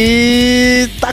E tá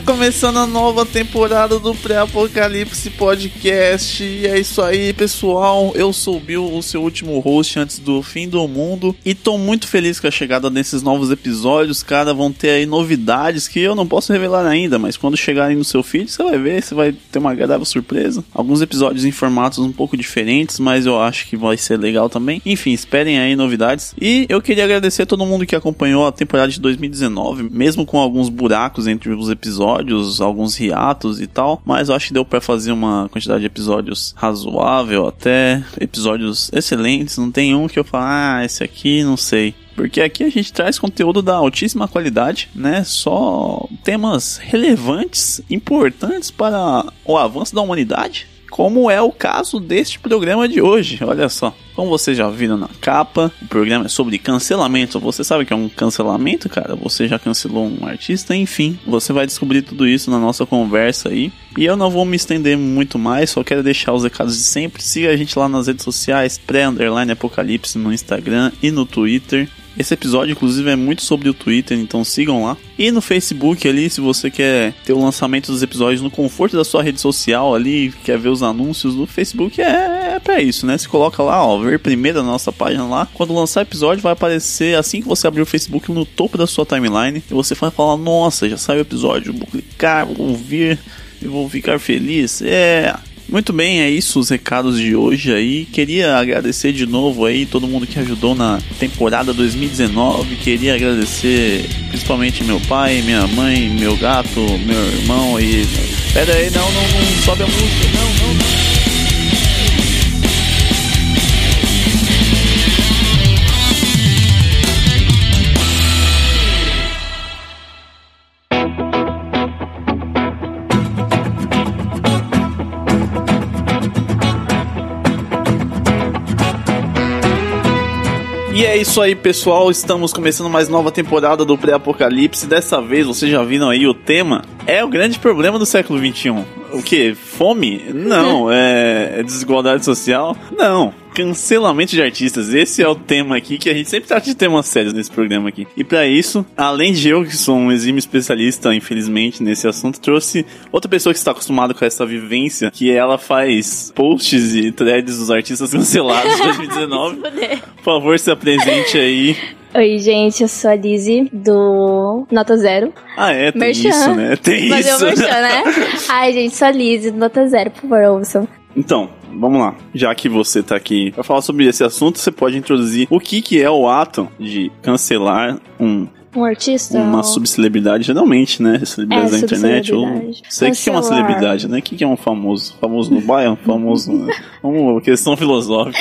começando a nova temporada do Pré-Apocalipse Podcast. E é isso aí, pessoal. Eu sou o Bill, o seu último host antes do fim do mundo. E tô muito feliz com a chegada desses novos episódios, cara. Vão ter aí novidades que eu não posso revelar ainda, mas quando chegarem no seu feed, você vai ver, você vai ter uma agradável surpresa. Alguns episódios em formatos um pouco diferentes, mas eu acho que vai ser legal também. Enfim, esperem aí novidades. E eu queria agradecer a todo mundo que acompanhou a temporada de 2019, mesmo com alguns buracos entre os episódios, alguns hiatos e tal, mas eu acho que deu para fazer uma quantidade de episódios razoável, até episódios excelentes. Não tem um que eu falo, ah, esse aqui não sei. Porque aqui a gente traz conteúdo da altíssima qualidade, né? Só temas relevantes, importantes para o avanço da humanidade como é o caso deste programa de hoje. Olha só. Como vocês já viram na capa, o programa é sobre cancelamento. Você sabe que é um cancelamento, cara? Você já cancelou um artista? Enfim, você vai descobrir tudo isso na nossa conversa aí. E eu não vou me estender muito mais, só quero deixar os recados de sempre. Siga a gente lá nas redes sociais, pré-apocalipse no Instagram e no Twitter. Esse episódio, inclusive, é muito sobre o Twitter, então sigam lá. E no Facebook ali, se você quer ter o lançamento dos episódios no conforto da sua rede social ali, quer ver os anúncios do Facebook, é, é pra isso, né? Você coloca lá, ó, ver primeiro a nossa página lá. Quando lançar episódio, vai aparecer assim que você abrir o Facebook no topo da sua timeline. E você vai falar, nossa, já saiu o episódio, vou clicar, vou ouvir e vou ficar feliz. É. Muito bem, é isso os recados de hoje aí. Queria agradecer de novo aí todo mundo que ajudou na temporada 2019. Queria agradecer principalmente meu pai, minha mãe, meu gato, meu irmão e. Pera aí, não, não, não sobe a música, não, não, não. É isso aí, pessoal. Estamos começando mais nova temporada do Pré-Apocalipse. Dessa vez, vocês já viram aí o tema. É o grande problema do século XXI. O que? Fome? Não. É, é desigualdade social? Não cancelamento de artistas. Esse é o tema aqui que a gente sempre trata de temas sérios nesse programa aqui. E para isso, além de eu, que sou um exímio especialista, infelizmente, nesse assunto, trouxe outra pessoa que está acostumada com essa vivência, que ela faz posts e threads dos artistas cancelados de 2019. Por favor, se apresente aí. Oi, gente, eu sou a Lizzie do Nota Zero. Ah, é, tem merchan. isso, né? Tem isso. Merchan, né? Ai, gente, sou a Lizzie do Nota Zero, por favor, ouçam. Então, vamos lá. Já que você tá aqui para falar sobre esse assunto, você pode introduzir o que, que é o ato de cancelar um um artista? Uma ou... subcelebridade, geralmente, né? Celebridades é, da internet. Ou... Sei o que é uma celebridade, né? O que é um famoso? Famoso no bairro? Famoso. Né? Vamos, questão filosófica.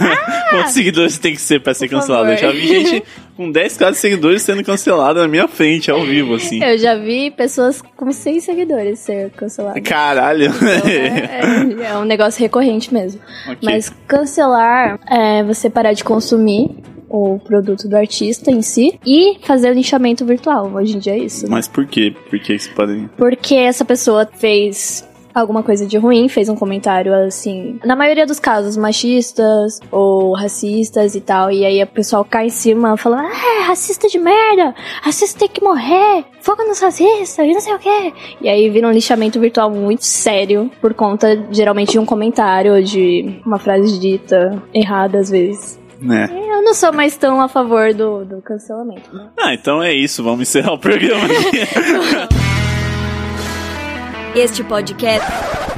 Ah! Quantos seguidores tem que ser pra ser cancelado? Eu já vi gente com 10k de seguidores sendo cancelada na minha frente, ao vivo, assim. Eu já vi pessoas com 100 seguidores ser canceladas. Caralho! Então, é, é, é, um negócio recorrente mesmo. Okay. Mas cancelar é você parar de consumir o produto do artista em si e fazer o linchamento virtual. Hoje em dia é isso. Né? Mas por quê? Por que isso pode... Porque essa pessoa fez alguma coisa de ruim, fez um comentário assim, na maioria dos casos, machistas ou racistas e tal, e aí o pessoal cai em cima fala, ah, racista de merda, racista tem que morrer, foca nos racistas e não sei o que. E aí vira um lixamento virtual muito sério, por conta geralmente de um comentário ou de uma frase dita errada às vezes. Né? Eu não sou mais tão a favor do, do cancelamento. Né? Ah, então é isso. Vamos encerrar o programa este podcast.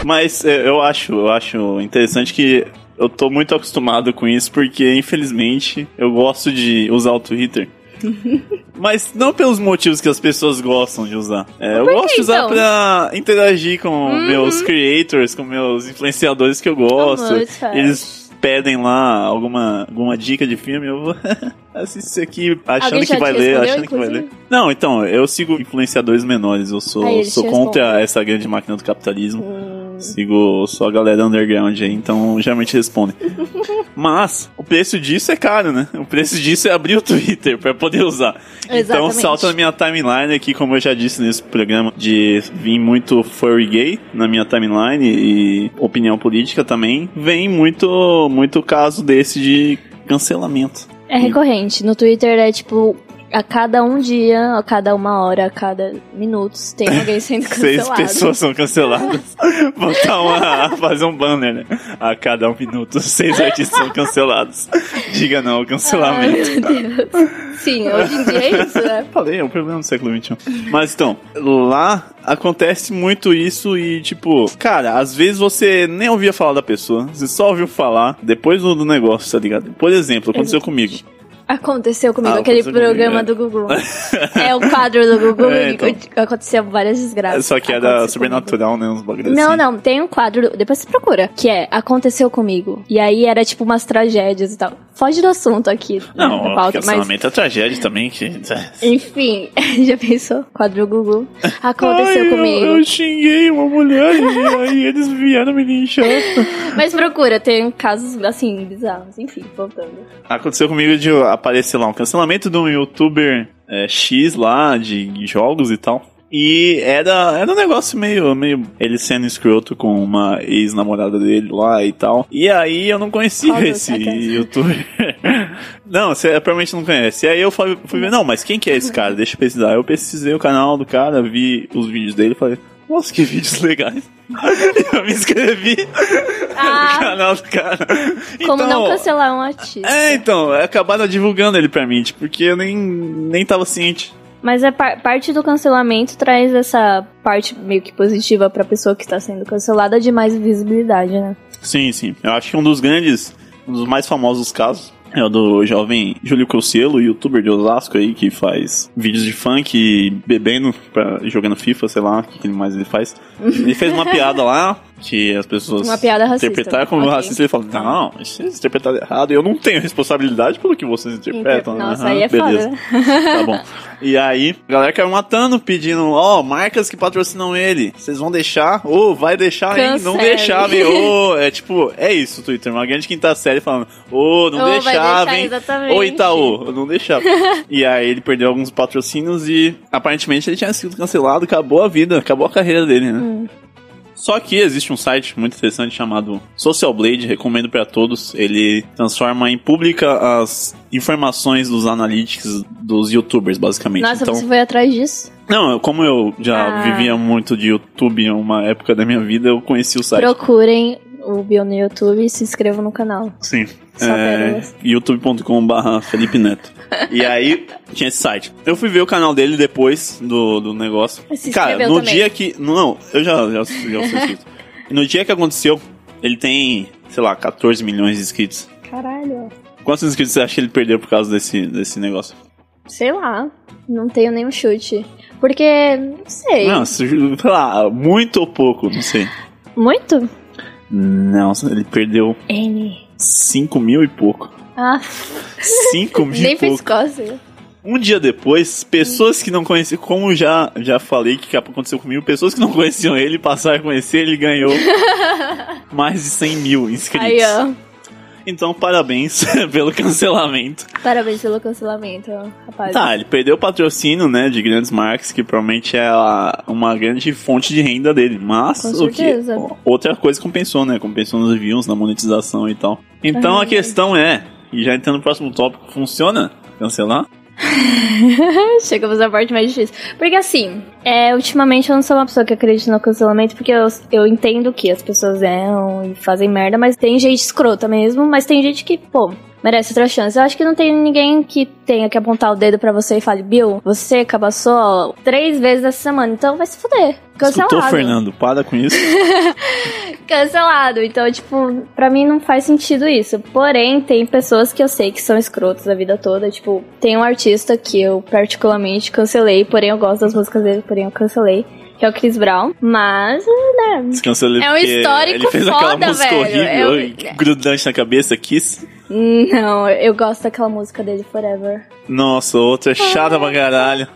Mas é, eu acho, eu acho interessante que eu tô muito acostumado com isso porque infelizmente eu gosto de usar o Twitter. Mas não pelos motivos que as pessoas gostam de usar. É, eu gosto de usar então? pra interagir com uhum. meus creators, com meus influenciadores que eu gosto. Eles pedem lá alguma, alguma dica de filme, eu vou assistir isso aqui achando que vai ler, achando que vai ler. Não, então, eu sigo influenciadores menores, eu sou, ah, sou contra essa grande máquina do capitalismo. Hum. Sigo só a galera underground aí, então geralmente responde. Mas o preço disso é caro, né? O preço disso é abrir o Twitter para poder usar. Então, Exatamente. Então salta na minha timeline aqui, como eu já disse nesse programa, de vir muito furry gay na minha timeline e opinião política também, vem muito muito caso desse de cancelamento. É recorrente. No Twitter é tipo a cada um dia, a cada uma hora, a cada minutos, tem alguém sendo Seis cancelado. pessoas são canceladas. Botar uma. fazer um banner, né? A cada um minuto, seis artistas são cancelados. Diga não ao Ai, cancelamento. meu Deus. Sim, hoje em dia é isso, né? Falei, é um problema do século XXI. Mas então, lá acontece muito isso e, tipo, cara, às vezes você nem ouvia falar da pessoa, você só ouviu falar depois do, do negócio, tá ligado? Por exemplo, aconteceu comigo. Aconteceu comigo, Ah, aquele aconteceu comigo, programa é. do Google. é o quadro do Google É, então. aconteceu várias desgraças. Só que é da sobrenatural, né? Uns bagulhos Não, assim. não, tem um quadro, depois você procura, que é Aconteceu Comigo. E aí era tipo umas tragédias e tal. Foge do assunto aqui né, Não, o pauta, mas cancelamento é tragédia também. Que... enfim, já pensou? Quadro Google. Aconteceu Ai, eu- comigo. Eu, xinguei uma mulher e aí eles vieram me linchar. Mas procura, tem casos assim, bizarros. Enfim, voltando. Aconteceu comigo de aparecer lá um cancelamento de um youtuber é, X lá, de jogos e tal. E era, era um negócio meio, meio ele sendo escroto com uma ex-namorada dele lá e tal. E aí eu não conhecia esse youtuber. não, você provavelmente não conhece. E aí eu fui, fui ver, não, mas quem que é esse cara? Deixa eu pesquisar. Eu pesquisei o canal do cara, vi os vídeos dele e falei, nossa, que vídeos legais. eu me inscrevi no Ah, canal do cara. como não Então, cancelar um artista. é, então, acabaram divulgando ele pra mim, tipo, porque eu nem, nem tava ciente. Mas é par- parte do cancelamento traz essa parte meio que positiva pra pessoa que tá sendo cancelada de mais visibilidade, né? Sim, sim. Eu acho que um dos grandes, um dos mais famosos casos é o do jovem Júlio Crucielo, youtuber de Osasco aí, que faz vídeos de funk bebendo, pra, jogando FIFA, sei lá, o que que mais ele faz. Ele fez uma piada lá, que as pessoas Uma piada racista. interpretaram como Ok. racista. Ele falou, não, vocês interpretaram errado, eu não tenho responsabilidade pelo que vocês interpretam. Nossa, Aham, aí é beleza. foda, né? Tá bom. E aí, a galera caiu matando, pedindo, ó, marcas que patrocinam ele. Vocês vão deixar? Ô, vai deixar, hein? Não Cancele. deixar, meu. Ô, é tipo, é isso, Twitter. Uma grande quinta série falando, ô, não Ô, vai deixava, deixar, exatamente. Ô, Itaú, não deixava. e aí ele perdeu alguns patrocínios e aparentemente ele tinha sido cancelado, acabou a vida, acabou a carreira dele, né? Hum. Só que existe um site muito interessante chamado Social Blade, recomendo pra todos. Ele transforma em pública as informações dos analytics dos youtubers, basicamente. Nossa, então, você foi atrás disso? não, como eu já Ah. vivia muito de YouTube em uma época da minha vida, eu conheci o site. Procurem o Bio no YouTube e se inscrevam no canal. Sim. Só É, youtube.com.br Felipe Neto. e aí, tinha esse site. Eu fui ver o canal dele depois do, do negócio. Se Cara, no também? dia que. Não, eu já, já, já sou inscrito. No dia que aconteceu, ele tem, sei lá, 14 milhões de inscritos. Caralho. Quantos inscritos você acha que ele perdeu por causa desse, desse negócio? Sei lá. Não tenho nenhum chute. Porque, não sei. Não, sei lá, muito ou pouco, não sei. Muito? Não, ele perdeu N. 5 mil e pouco. Ah, 5 mil nem e fez pouco. cócega. Um dia depois, pessoas que não conheciam, como já, já falei que aconteceu comigo, pessoas que não conheciam ele passaram a conhecer, ele ganhou mais de 100 mil inscritos. Aí, ó. Então, parabéns pelo cancelamento. Parabéns pelo cancelamento, rapaz. Tá, ele perdeu o patrocínio, né, de grandes marcas, que provavelmente é a- uma grande fonte de renda dele. Mas, o que, outra coisa compensou, né, compensou nos views, na monetização e tal. Então, a Ai. questão é, e já entrando no próximo tópico, funciona cancelar? Chegamos na parte mais difícil. Porque assim, é, ultimamente eu não sou uma pessoa que acredita no cancelamento, porque eu, eu entendo que as pessoas erram e fazem merda, mas tem gente escrota mesmo, mas tem gente que, pô, merece outra chance. Eu acho que não tem ninguém que tenha que apontar o dedo pra você e fale, Bill, você cabaçou três vezes essa semana, então vai se fuder. Cancelado. Escutou, Fernando? Para com isso. Cancelado. Então, tipo, pra mim não faz sentido isso. Porém, tem pessoas que eu sei que são escrotas a vida toda. Tipo, tem um artista que eu particularmente cancelei, porém eu gosto das músicas dele, porém eu cancelei. Que é o Chris Brown. Mas, né. Descansou ele É um histórico Ele fez aquela foda, música velho. horrível, É um- grudante na cabeça, Kiss. Não, eu gosto daquela música dele, Forever. Nossa, outra chata pra caralho.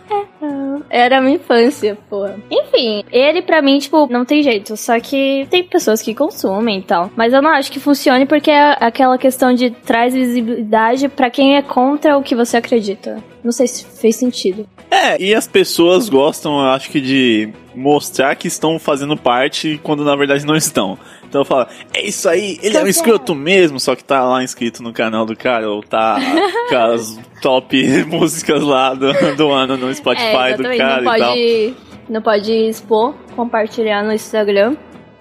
Era a minha infância, pô. Enfim, ele pra mim, tipo, não tem jeito. Só que tem pessoas que consumem e tal. Mas eu não acho que funcione porque é aquela questão de traz visibilidade pra quem é contra o que você acredita. Não sei se fez sentido. É, e as pessoas gostam, eu acho que, de mostrar que estão fazendo parte quando na verdade não estão. Então fala, é isso aí, ele é um escroto mesmo, só que tá lá inscrito no canal do cara, ou tá com as top músicas lá do, do ano no Spotify é, do cara não e tal. pode, Não pode expor, compartilhar no Instagram,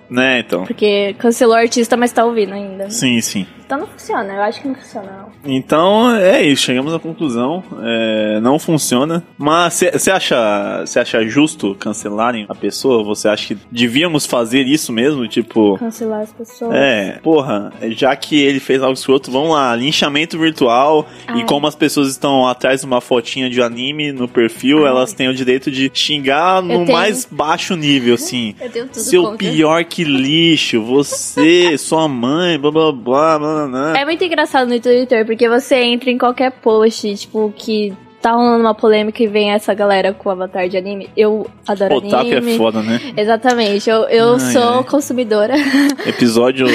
Né, então. porque cancelou o artista, mas tá ouvindo ainda. Sim, sim. Então não funciona, eu acho que não funciona, não. Então é isso, chegamos à conclusão. é, não funciona. Mas você acha, você acha justo cancelarem a pessoa? Você acha que devíamos fazer isso mesmo? Tipo. Cancelar as pessoas. É, porra, já que ele fez algo escroto, vamos lá, linchamento virtual. E Ai. como as pessoas estão atrás de uma fotinha de anime no perfil, Ai. elas têm o direito de xingar no tenho. mais baixo nível, assim. Eu tenho tudo Seu contra. pior que lixo, você, sua mãe, blá blá blá blá É muito engraçado no Twitter, porque você entra em qualquer post, tipo, que tá rolando uma polêmica e vem essa galera com avatar de anime. Eu adoro Otaku anime. é foda, né? Exatamente, eu, eu Ai, sou ai. consumidora. Episódio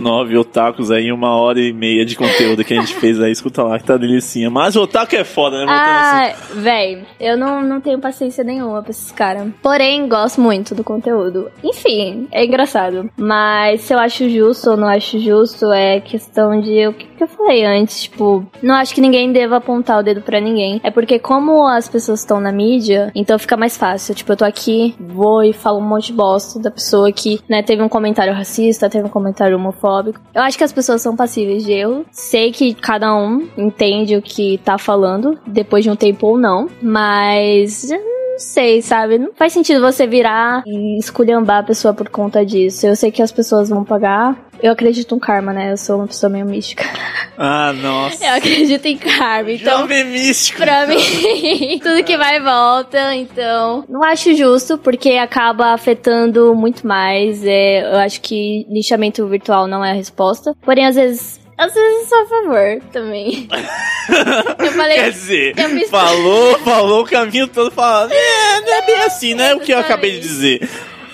09, Otakus aí, uma hora e meia de conteúdo que a gente fez aí, escuta lá que tá delicinha. Mas o Otaku é foda, né? Voltando assim. Ah, véi, eu não, não tenho paciência nenhuma pra esses caras. Porém, gosto muito do conteúdo. Enfim, é engraçado. Mas se eu acho justo ou não acho justo, é questão de o que, que eu falei antes. Tipo, não acho que ninguém deva apontar o dedo pra ninguém. É porque, como as pessoas estão na mídia, então fica mais fácil. Tipo, eu tô aqui, vou e falo um monte de bosta da pessoa que, né, teve um comentário racista, teve um comentário homofóbico. Eu acho que as pessoas são passíveis de erro. Sei que cada um entende o que tá falando, depois de um tempo ou não, mas. Não sei, sabe? Não faz sentido você virar e esculhambar a pessoa por conta disso. Eu sei que as pessoas vão pagar. Eu acredito em karma, né? Eu sou uma pessoa meio mística. Ah, nossa. Eu acredito em karma, então. Jovem místico. Pra mim, tudo que vai e volta, então. Não acho justo, porque acaba afetando muito mais. É, eu acho que lixamento virtual não é a resposta. Porém, às vezes. Às vezes eu sou a favor também. eu falei. Quer dizer, me- falou, falou o caminho todo falando. É, não é bem assim, né? O que eu acabei de dizer.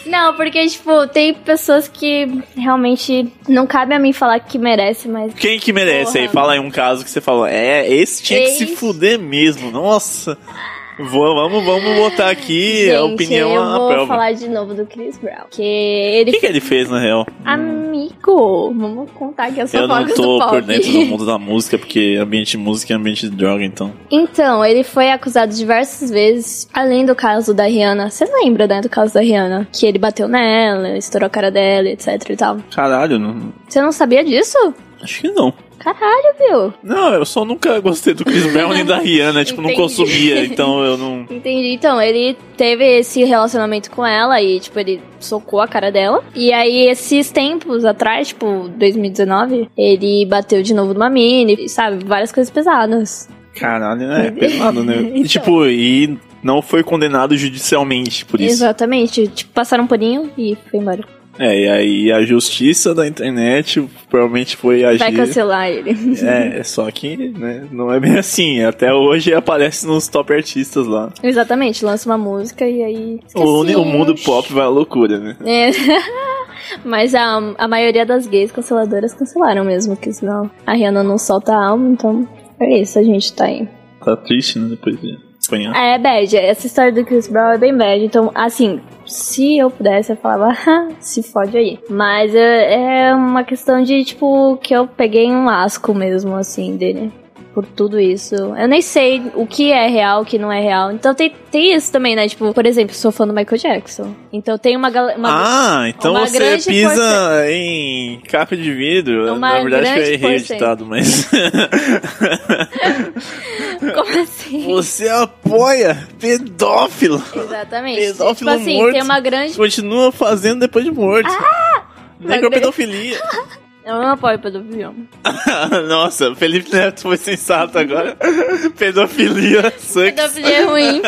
Não, porque, tipo, tem pessoas que realmente não cabe a mim falar que merece, mas. Quem que merece aí? Porra. Fala aí um caso que você falou. É, esse tinha que se Esse- fuder mesmo. Nossa. Vamos, vamos botar aqui a Gente, opinião eu vou prova. falar de novo do Chris Brown. Que O ele. que, que ele fez, na real? Amigo, vamos contar aqui as Eu não fofocas do tô por dentro do mundo da música, porque ambiente de música é ambiente de droga, então. Então, ele foi acusado diversas vezes, além do caso da Rihanna. Você lembra, né, do caso da Rihanna? Que ele bateu nela, estourou a cara dela, etc e tal. Caralho, não, Você não sabia disso? acho que não. Caralho, viu? Não, eu só nunca gostei do Chris Brown nem da Rihanna, tipo, não consumia, então eu não. Entendi. Então, ele teve esse relacionamento com ela e, tipo, ele socou a cara dela. E aí, esses tempos atrás, tipo, 2019, ele bateu de novo numa mini, sabe? Várias coisas pesadas. Caralho, né? É pesado, né? E, Então. tipo, e não foi condenado judicialmente por isso. Exatamente. Tipo, passaram um paninho e foi embora. É, e aí a justiça da internet provavelmente foi agir. Vai cancelar ele. É, só que, né, não é bem assim. Até hoje aparece nos top artistas lá. Exatamente, lança uma música e aí. O, Esqueci. o mundo pop vai à loucura, né? É. Mas a, a maioria das gays canceladoras cancelaram mesmo, porque senão a Rihanna não solta a alma, então é isso, a gente tá aí. Tá triste, né? Depois de apanhar. É bad, essa história do Chris Brown é bem bad, então assim, se eu pudesse eu falava, "Ah, se fode aí. Mas é, é uma questão de, tipo, que eu peguei um asco mesmo, assim, dele. Por tudo isso. Eu nem sei o que é real, o que não é real. Então tem, tem isso também, né? Tipo, por exemplo, sou fã do Michael Jackson. Então tem uma galera. ah, então uma você pisa em capa de vidro. Uma Na verdade, eu errei o porcent- ditado, mas. Como assim? você apoia pedófilo. Exatamente. Pedófilo tipo assim, morto. tem uma grande. Continua fazendo depois de morto. Ah! Necropedofilia. Eu não apoio pedofilia. Nossa, Felipe Neto foi sensato agora. Pedofilia, sucks. Pedofilia é ruim.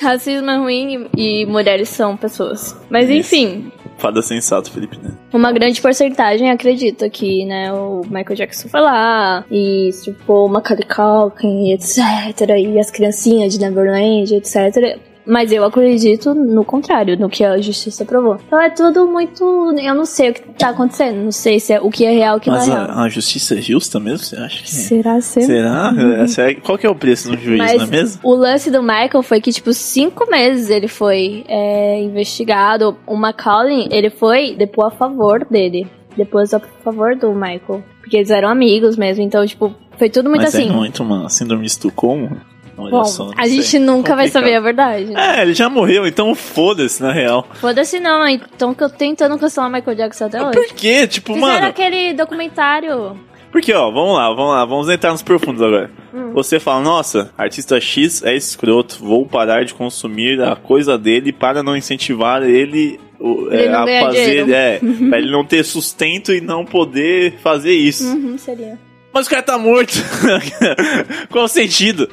Racismo é ruim e, e mulheres são pessoas. Mas Isso. enfim, Fada sensato, Felipe Neto. uma grande porcentagem acredita que, né, o Michael Jackson foi lá e estrupou Macaulay Culkin, etc. E as criancinhas de Neverland, etc. Mas eu acredito no contrário, no que a justiça provou. Então é tudo muito. Eu não sei o que tá acontecendo. Não sei se é o que é real o que Mas não é real. a, a justiça é justa mesmo? Você acha que é? Será ser? Será? É, será? Qual que é o preço do juiz, Mas não é mesmo? o lance do Michael foi que, tipo, cinco meses ele foi é, investigado. O Macaulay, ele foi depor a favor dele. Depois a favor do Michael. Porque eles eram amigos mesmo. Então, tipo, foi tudo muito Mas assim. é muito uma síndrome de Estocolmo. Olha Bom, só, a sei. gente nunca vai Complicado. saber a verdade. né? É, ele já morreu, então foda-se, na real. Foda-se não, então que eu tô tentando cancelar o Michael Jackson até hoje. Por quê? Tipo, Fizeram mano. aquele documentário. Porque, ó, vamos lá, vamos lá, vamos entrar nos profundos agora. Hum. Você fala, nossa, artista X é escroto, vou parar de consumir a coisa dele para não incentivar ele, o- é, a fazer. dinheiro. É, pra ele não ter sustento e não poder fazer isso. Uhum, seria. Mas o cara tá morto. Qual o sentido?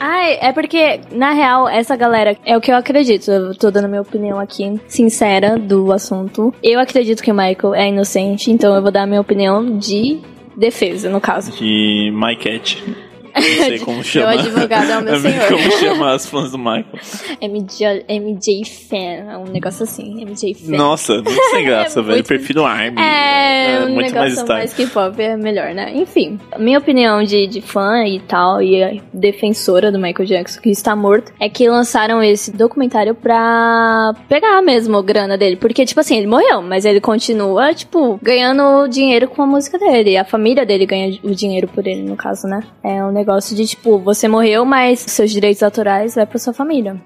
Ai, é porque, na real, essa galera é o que eu acredito. Eu tô dando minha opinião aqui, sincera, do assunto. Eu acredito que o Michael é inocente, então eu vou dar minha opinião de defesa, no caso. De My Cat. Não sei como chama. Meu advogado é o meu senhor. Como chama as fãs do Michael. MJ, MJ Fan, é um negócio assim, MJ Fan. Nossa, muito sem graça, É velho. muito- Prefiro Army. É, um muito mais negócio style. mais K-pop é melhor, né? Enfim, minha opinião de, de fã e tal, e defensora do Michael Jackson, que está morto, é que lançaram esse documentário pra pegar mesmo a grana dele. Porque, tipo assim, ele morreu, mas ele continua, tipo, ganhando dinheiro com a música dele. A família dele ganha o dinheiro por ele, no caso, né? É um negócio de, tipo, você morreu, mas seus direitos autorais vai pra sua família.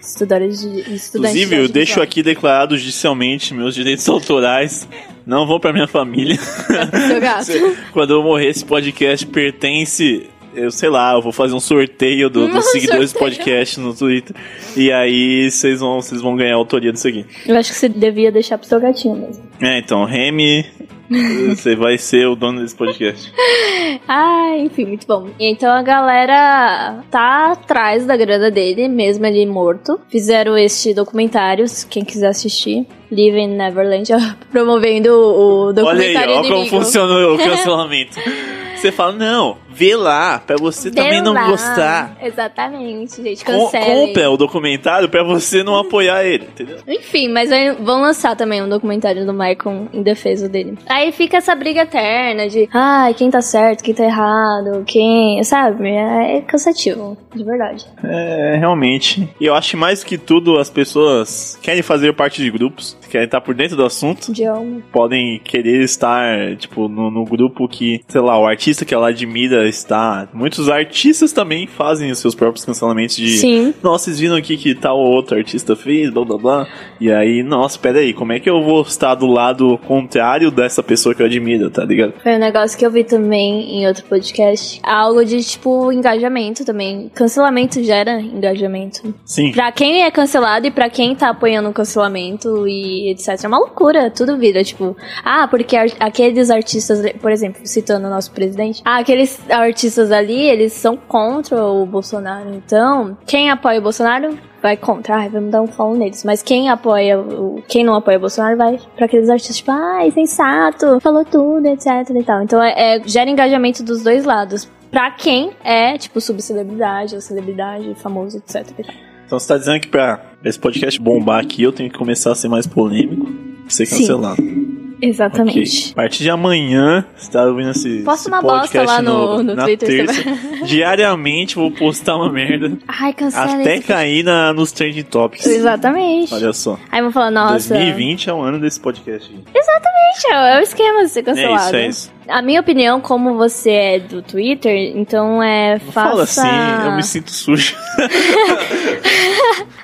Estudantes de, estudantes Uhum. Inclusive, de eu deixo aqui declarado judicialmente meus direitos autorais não vão pra minha família. Seu gato. Quando eu morrer, esse podcast pertence. Eu sei lá, eu vou fazer um sorteio do- dos Um seguidores do podcast no Twitter. E aí vocês vão, vocês vão ganhar a autoria disso aqui. Eu acho que você devia deixar pro seu gatinho mesmo. É, então, Remy, você vai ser o dono desse podcast. Ah, enfim, muito bom. Então a galera tá atrás da grana dele, mesmo ele morto. Fizeram este documentário, quem quiser assistir. Live in Neverland, promovendo o Olha aí, documentário ó, como funciona o cancelamento. Você fala, não, vê lá, pra você também Vê não lá. gostar. Exatamente, gente, Com, cancelem. compra o documentário pra você não apoiar ele, entendeu? Enfim, mas vão lançar também um documentário do Michael em defesa dele. Aí fica essa briga eterna de, ai, quem tá certo, quem tá errado, quem, sabe? É cansativo, de verdade. É, realmente. E eu acho que mais que tudo as pessoas querem fazer parte de grupos, querem estar por dentro do assunto. De algo. Podem querer estar, tipo, no, no grupo que, sei lá, o artista que ela admira está. Muitos artistas também fazem os seus próprios cancelamentos de. Sim. Nossa, vocês viram aqui que tal outro artista fez, blá blá blá. E aí, nossa, pera aí, como é que eu vou estar do lado contrário dessa pessoa que eu admiro, tá ligado? Foi um negócio que eu vi também em outro podcast. Algo de, tipo, engajamento também. Cancelamento gera engajamento. Sim. Pra quem é cancelado e pra quem tá apoiando o cancelamento e etc. É uma loucura, tudo vira, tipo, ah, porque aqueles artistas, por exemplo, citando o nosso presidente, ah, aqueles artistas ali, eles são contra o Bolsonaro. Então, quem apoia o Bolsonaro vai contra, ai, vamos dar um follow neles. Mas quem apoia, quem não apoia o Bolsonaro vai pra aqueles artistas, tipo, ai, sensato, falou tudo, etc e tal. Então, é, é- gera engajamento dos dois lados. Pra quem é, tipo, subcelebridade, ou celebridade, famoso, etc e tal. Então você tá dizendo que pra esse podcast bombar aqui, eu tenho que começar a ser mais polêmico pra ser Sim. Exatamente. Ok. A partir de amanhã, você tá ouvindo esse, Posta esse uma bosta lá no- no na Twitter, terça. Diariamente vou postar uma merda. Ai, cancela até esse- cair na, nos trending topics. Exatamente. Olha só. Aí vão falar, nossa. 2020 é o ano desse podcast. aqui. Gente, é o esquema de ser É cancelado. isso, é isso. A minha opinião, como você é do Twitter, então é Não faça... fala assim, eu me sinto sujo.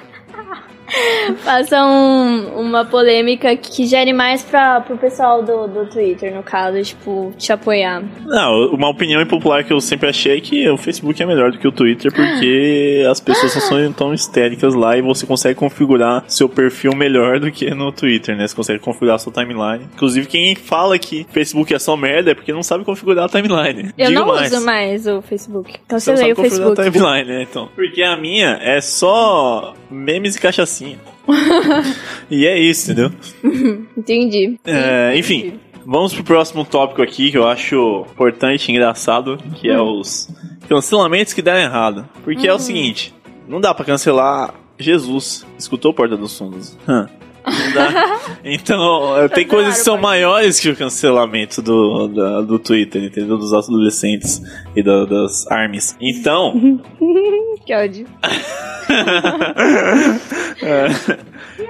Faça um- uma polêmica que gere mais pra, pro pessoal do, do Twitter, no caso, tipo, te apoiar. Não, uma opinião impopular que eu sempre achei é que o Facebook é melhor do que o Twitter porque as pessoas são tão histéricas lá e você consegue configurar seu perfil melhor do que no Twitter, né? Você consegue configurar sua timeline. Inclusive, quem fala que Facebook é só merda é porque não sabe configurar a timeline. Eu Digo não mais. uso mais o Facebook. Então Você você o configurar Facebook. a timeline, né? Então. Porque a minha é só memes e cachaçinha. e é isso, entendeu? Entendi. É, enfim, vamos pro próximo tópico aqui que eu acho importante e engraçado, que é os cancelamentos que deram errado. Porque é o seguinte, não dá pra cancelar Jesus. Escutou Porta dos Fundos? Hã. Então, tem coisas que são maiores que o cancelamento do, da- do Twitter, entendeu? Dos adolescentes e da- das armies. Então, Que ódio.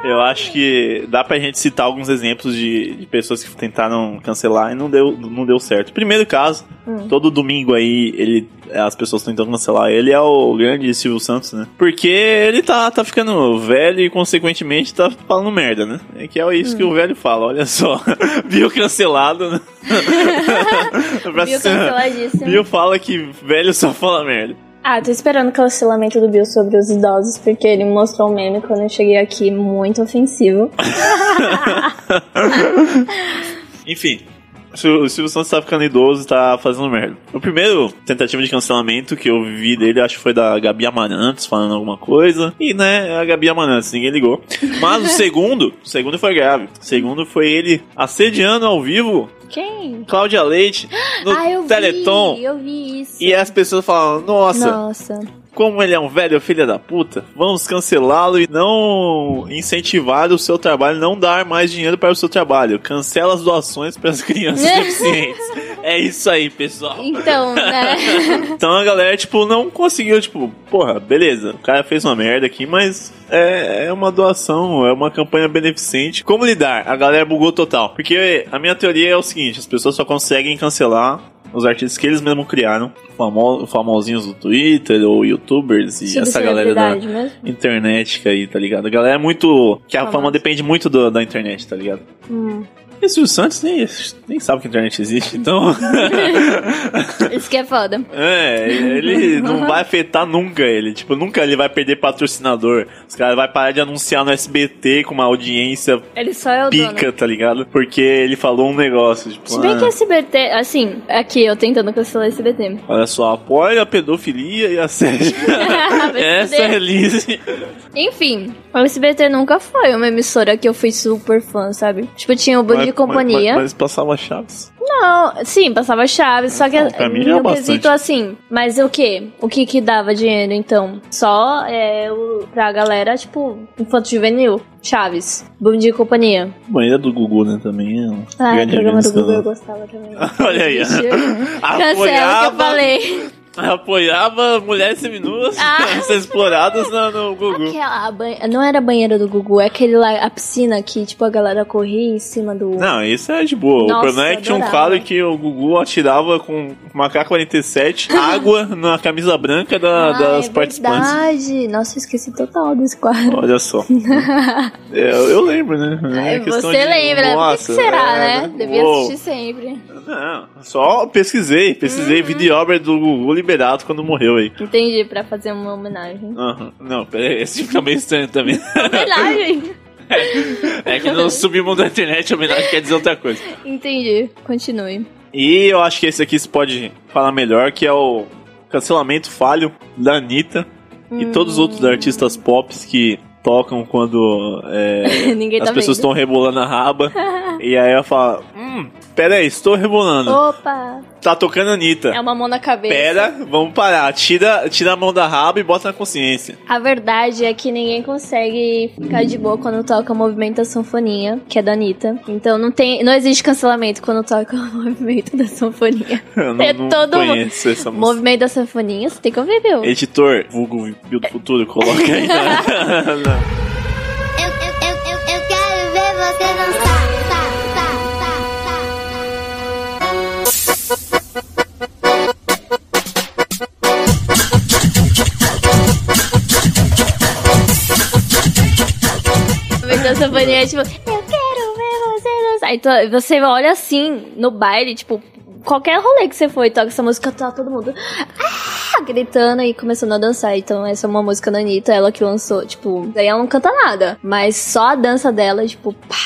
Eu acho que dá pra gente citar alguns exemplos de, de pessoas que tentaram cancelar e não deu, não deu certo. Primeiro caso, todo domingo aí ele, as pessoas tentam cancelar ele, é o grande Silvio Santos, né? Porque ele tá, tá ficando velho e, consequentemente, tá falando merda, né? É que é isso que o velho fala, olha só. Viu cancelado, né? Bill canceladíssimo. Bill fala que velho só fala merda. Ah, tô esperando o cancelamento do Bill sobre os idosos, porque ele mostrou um meme quando eu cheguei aqui muito ofensivo. Enfim, o Sil- o Silvio Santos tá ficando idoso e tá fazendo merda. O primeiro tentativa de cancelamento que eu vi dele, acho que foi da Gabi Amarantos falando alguma coisa. E, né, a Gabi Amarantos, ninguém ligou. Mas o segundo, o segundo foi grave. O segundo foi ele assediando ao vivo Quem? Cláudia Leite no ah, eu Teleton. vi, eu vi isso. E as pessoas falam, nossa, Nossa. Como ele é um velho filho da puta, vamos cancelá-lo e não incentivar o seu trabalho, não dar mais dinheiro para o seu trabalho. Cancela as doações para as crianças deficientes. É isso aí, pessoal. Então, né? Então a galera, tipo, não conseguiu, tipo, porra, beleza, o cara fez uma merda aqui, mas é, é uma doação, é uma campanha beneficente. Como lidar? A galera bugou total. Porque a minha teoria é o seguinte: as pessoas só conseguem cancelar os artistas que eles mesmos criaram, famo famosinhos do Twitter ou youtubers e essa galera da mesmo? internet que aí, tá ligado? A galera é muito. que a fama depende muito do- da internet, tá ligado? Hum. E o Silvio Santos nem, nem sabe que a internet existe, então. Isso que é foda. É, ele não vai afetar nunca ele. Tipo, nunca ele vai perder patrocinador. Os caras vão parar de anunciar no SBT com uma audiência Ele só é o pica, dono. tá ligado? Porque ele falou um negócio, tipo, Se bem ah, que SBT, assim, aqui eu tentando cancelar SBT. olha só, apoia a pedofilia e assédio. Vai se Essa é Lizzie. Enfim, o SBT nunca foi uma emissora que eu fui super fã, sabe? Tipo, tinha o Band de Companhia. Mas, mas passava chaves. Não, sim, passava chaves, só que Então, pra mim é quesito assim. Mas o que? O que que dava dinheiro então? Só é, o, pra galera, tipo, infanto juvenil, Chaves, Bom Dia e Companhia. Banheira do Gugu, né, também. É um Ah, o programa do. Google eu gostava também. Olha aí. Cancela o que eu falei. apoiava mulheres seminuas Ah. ser exploradas no, no Gugu. Aquela, banhe- Não era a banheira do Gugu, é aquele lá, a piscina que, tipo, a galera corria em cima do. Não, isso é de boa. o Nossa, problema é que tinha um adorava. cara que o Gugu atirava com uma K-47 água na camisa branca da- Ah, das é participantes. verdade. Nossa, eu esqueci total desse quadro. Olha só. É, eu, lembro, né? É Você de- lembra? Por que Nossa, que será, é, né? Devia uou. assistir sempre. Não, só pesquisei. Pesquisei vídeo e obra do Gugu liberado quando morreu aí. Entendi, pra fazer uma homenagem. Aham. Não, pera aí, esse fica meio estranho também. Homenagem! é que no submundo da internet homenagem quer dizer outra coisa. Entendi. Continue. E eu acho que esse aqui se pode falar melhor, que é o cancelamento falho da Anitta e todos os outros artistas pop que tocam quando é, Ninguém as tá pessoas estão rebolando a raba. e aí ela fala: Hum, pera aí, estou rebolando. Opa! Tá tocando a Anitta. É uma mão na cabeça. Pera, vamos parar. Tira, tira a mão da raba e bota na consciência. A verdade é que ninguém consegue ficar de boa quando toca o movimento da sanfoninha, que é da Anitta. Então não tem, não existe cancelamento quando toca o movimento da sanfoninha. Eu não, É não todo conheço essa música. movimento da sanfoninha, você tem que ouvir, viu? Editor, vulgo Bill do Futuro, coloca aí na- Eu, eu, eu, eu, eu quero ver você dançar. Tá, tá, tá, tá. Da sanfoninha é tipo, eu quero ver você dançar. Então você olha assim, no baile, tipo, qualquer rolê que você for e toca essa música, tá todo mundo ah, gritando e começando a dançar. Então essa é uma música da Anitta, ela que lançou, tipo, daí ela não canta nada, mas só a dança dela, tipo, pá,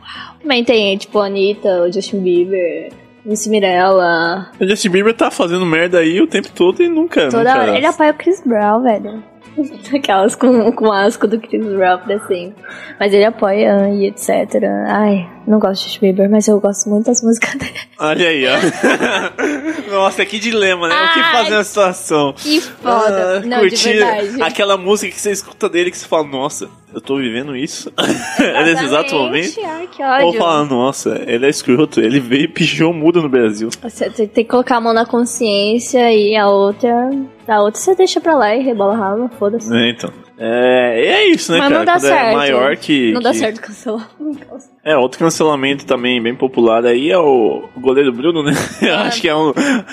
uau. Também tem, tipo, a Anitta, o Justin Bieber, Miss Mirella, O Justin Bieber tá fazendo merda aí o tempo todo e nunca. toda nunca... hora. Ele apoia o Chris Brown, velho. Aquelas com, com asco do Chris Brown pra sempre. Mas ele apoia e etc. Ai, Não gosto de Justin Bieber, mas eu gosto muito das músicas dele. Olha aí, ó. Nossa, que dilema, né? o que fazer na situação? Que foda. Ah, não, de curtir verdade. aquela música que você escuta dele que você fala, nossa, eu tô vivendo isso nesse exato momento. Exatamente. Ai, que Ou ódio. falar, nossa, ele é escroto, ele veio e pichou muda no Brasil. Você tem que colocar a mão na consciência e a outra. A outra você deixa pra lá e rebola a rala, foda-se. É, então. É, é isso, né, Mas cara? não dá Quando certo. é maior que. Não dá que- certo cancelar. É, outro cancelamento também bem popular aí é o goleiro Bruno, né? Eu acho que é um,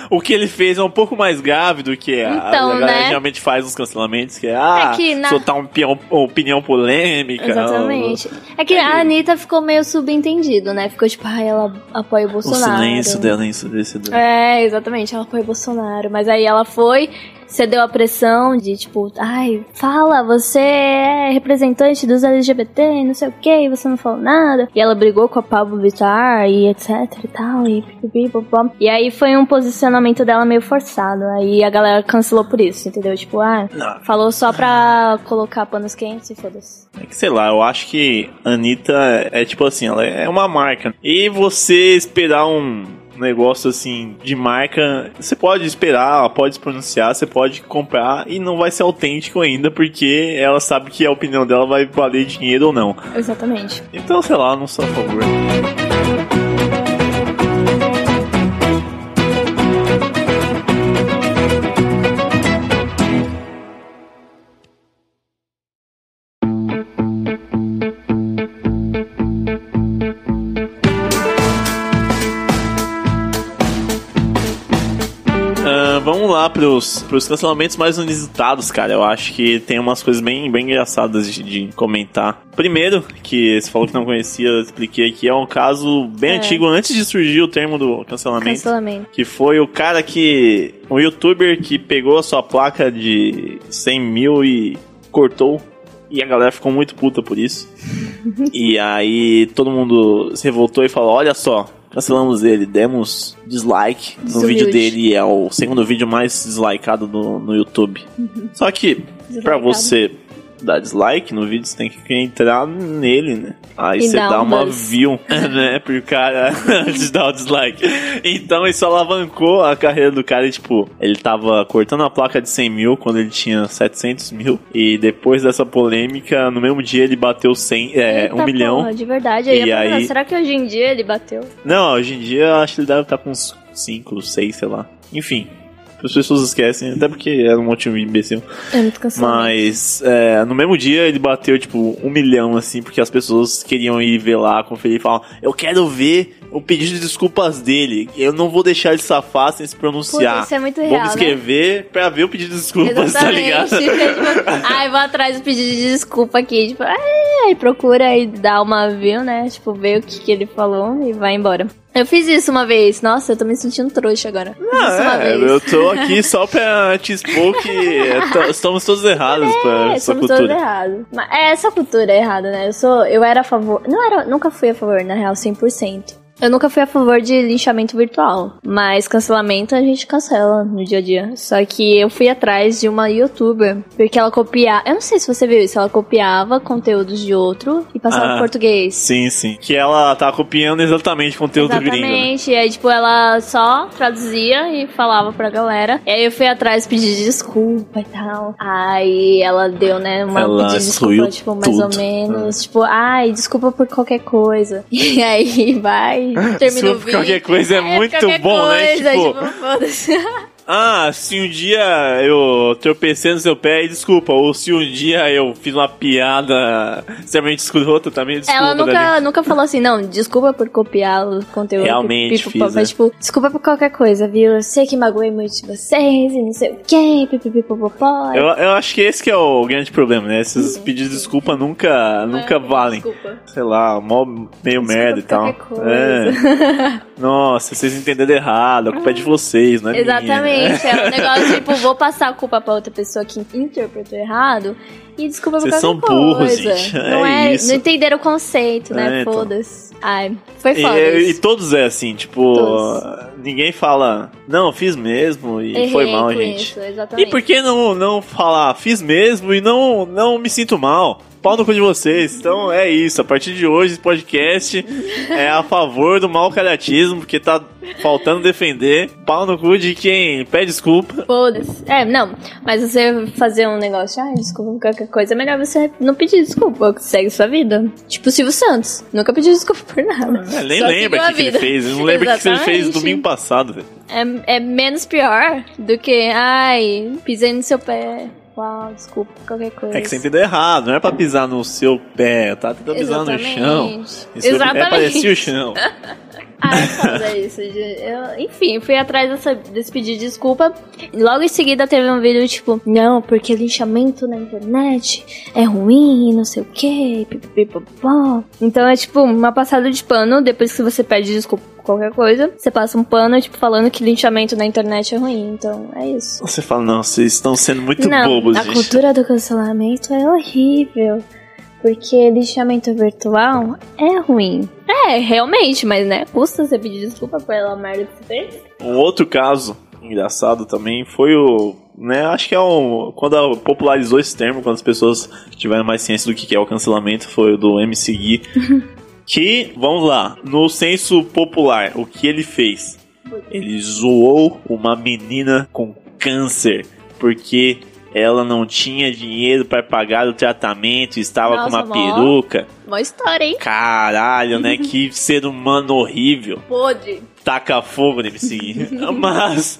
o que ele fez é um pouco mais grave do que a, Então, a galera né? geralmente faz nos cancelamentos, que é, ah, É que na- soltar uma opinião, polêmica. Exatamente. É que a Anitta ficou meio subentendido, né? Ficou tipo, ah, ela apoia o O Bolsonaro. silêncio dela é ensurdecedor. É, exatamente, ela apoia o Bolsonaro. Mas aí ela foi, cedeu a pressão de tipo, ai, fala, você é representante dos LGBT, não sei o que, e você não falou nada. E ela brigou com a Pablo Vittar e etc e tal, e pipipi, popó. E aí foi um posicionamento dela meio forçado. Aí a galera cancelou por isso, entendeu? Tipo, ah, Não. falou só pra colocar panos quentes e foda-se. É que sei lá, eu acho que Anitta é tipo assim, ela é uma marca. E você esperar um negócio assim de marca, você pode esperar, ela pode se pronunciar, você pode comprar e não vai ser autêntico ainda, porque ela sabe que a opinião dela vai valer dinheiro ou não. Exatamente. Então, sei lá, não sou a favor. Pros, pros cancelamentos mais inusitados, cara. Eu acho que tem umas coisas bem, bem engraçadas de, de comentar. Primeiro, que você falou que não conhecia, eu expliquei aqui, é um caso bem É. antigo, antes de surgir o termo do cancelamento. Cancelamento. Que foi o cara que. Um youtuber que pegou a sua placa de 100 mil e cortou. E a galera ficou muito puta por isso. e aí todo mundo se revoltou e falou: Olha só, cancelamos ele, demos dislike no Desumilde. vídeo dele. É o segundo vídeo mais dislikeado no, no YouTube. Só que, pra Dislikeado. você dar dislike no vídeo, você tem que entrar nele, né? Aí E você dá um uma buzz. view, né, pro cara antes de dar o dislike. Então isso alavancou a carreira do cara e, tipo, ele tava cortando a placa de 100 mil quando ele tinha 700 mil. E depois dessa polêmica, no mesmo dia ele bateu 100, é, Eita um milhão. porra, de verdade. Eu E ia aí- será que hoje em dia ele bateu? Não, hoje em dia eu acho que ele deve estar com uns 5, 6, sei lá. Enfim. As pessoas esquecem, até porque era um motivo imbecil. É muito cancelado. Mas é, no mesmo dia ele bateu tipo um milhão, assim, porque as pessoas queriam ir ver lá, conferir e falar: Eu quero ver o pedido de desculpas dele. Eu não vou deixar ele safar sem se pronunciar. Puta, isso é muito real, Vamos né? escrever pra ver o pedido de desculpas, tá ligado? Exatamente. tipo, ai, vou atrás do pedido de desculpa aqui. Tipo, ai, procura e dá uma view, né? Tipo, vê o que, que ele falou e vai embora. Eu fiz isso uma vez. Nossa, eu tô me sentindo trouxa agora. Uma Ah, é, eu tô aqui só pra te expor que t- estamos todos errados pra É, essa somos todos cultura. errados. Mas é essa cultura é errada, né? Eu sou, eu era a favor, não era, nunca fui a favor, na real, 100%. Eu nunca fui a favor de linchamento virtual, mas cancelamento a gente cancela no dia a dia. Só que eu fui atrás de uma youtuber, porque ela copiava, eu não sei se você viu isso, ela copiava conteúdos de outro e passava Ah, em português. Sim, sim. Que ela tá copiando exatamente conteúdo gringo. né? Exatamente. E aí, tipo, ela só traduzia e falava pra galera. E aí eu fui atrás pedir desculpa e tal. Aí ela deu, né, uma Ela de desculpa, tipo, mais ou tudo. menos. Tipo, ai, desculpa por qualquer coisa. E aí vai, termina o vídeo. qualquer coisa é muito qualquer bom, né? coisa, Tipo- tipo, foda-se. Ah, se um dia eu tropecei no seu pé, e desculpa. Ou se um dia eu fiz uma piada extremamente escrota também, desculpa. Ela nunca, Dani. nunca falou assim, não, desculpa por copiar o conteúdo. Realmente pipi, fiz, né? Mas, tipo, desculpa por qualquer coisa, viu? Eu sei que magoei muito de vocês e não sei o que, pipipipopopó. Eu, eu acho que esse que é o grande problema, né? Esses pedidos de desculpa nunca, nunca valem. Desculpa. Sei lá, mó meio merda e tal. É. Nossa, vocês entenderam errado, a culpa é de vocês, não é minha. Exatamente. É um negócio tipo, vou passar a culpa pra outra pessoa que interpretou errado. E desculpa por Vocês qualquer são burros, coisa. gente. Não, É é, não entenderam o conceito, né? É, então. Foda-se. Ai, foi E, foda e isso. todos é assim, tipo, Todos. ninguém fala, não, fiz mesmo e Errei foi mal, gente. Isso, E por que não, não falar, fiz mesmo e não, não me sinto mal? Pau no cu de vocês. Então é isso. A partir de hoje, esse podcast é a favor do mau caratismo, porque tá faltando defender. Pau no cu de quem pede desculpa. Foda-se. É, não. Mas você fazer um negócio, ai, desculpa qualquer coisa, é melhor você não pedir desculpa, segue sua vida. Tipo o Silvio Santos. Nunca pediu desculpa por nada. É, nem Só lembra o que, que ele fez. Eu não lembro o que ele fez domingo passado, velho. É, é menos pior do que, ai, pisei no seu pé. Uau, desculpa, qualquer coisa. É que você entendeu errado, não é pra pisar no seu pé, tá tentando pisar no chão. Exatamente. Exatamente. parecia o chão. Foda isso. Eu, enfim, fui atrás dessa, desse pedido de desculpa. Logo em seguida teve um vídeo tipo, não, porque linchamento na internet é ruim, não sei o que, pipipipopó. Então é tipo uma passada de pano, depois que você pede desculpa qualquer coisa, você passa um pano, tipo, falando que linchamento na internet é ruim. Então é isso. Você fala, não, vocês estão sendo muito não, bobos, a gente. cultura do cancelamento é horrível. Porque lixamento virtual é ruim. É, realmente, mas né? Custa você pedir desculpa pela merda que você fez? Um outro caso engraçado também foi o. Né, acho que é um. Quando popularizou esse termo, quando as pessoas tiveram mais ciência do que é o cancelamento, foi o do MC Gui. que, vamos lá, no senso popular, o que ele fez? Ele zoou uma menina com câncer porque ela não tinha dinheiro para pagar o tratamento, estava Nossa, com uma mó. peruca. Boa história, hein? Caralho, né? Que ser humano horrível Pode. Taca fogo MC Gui. Mas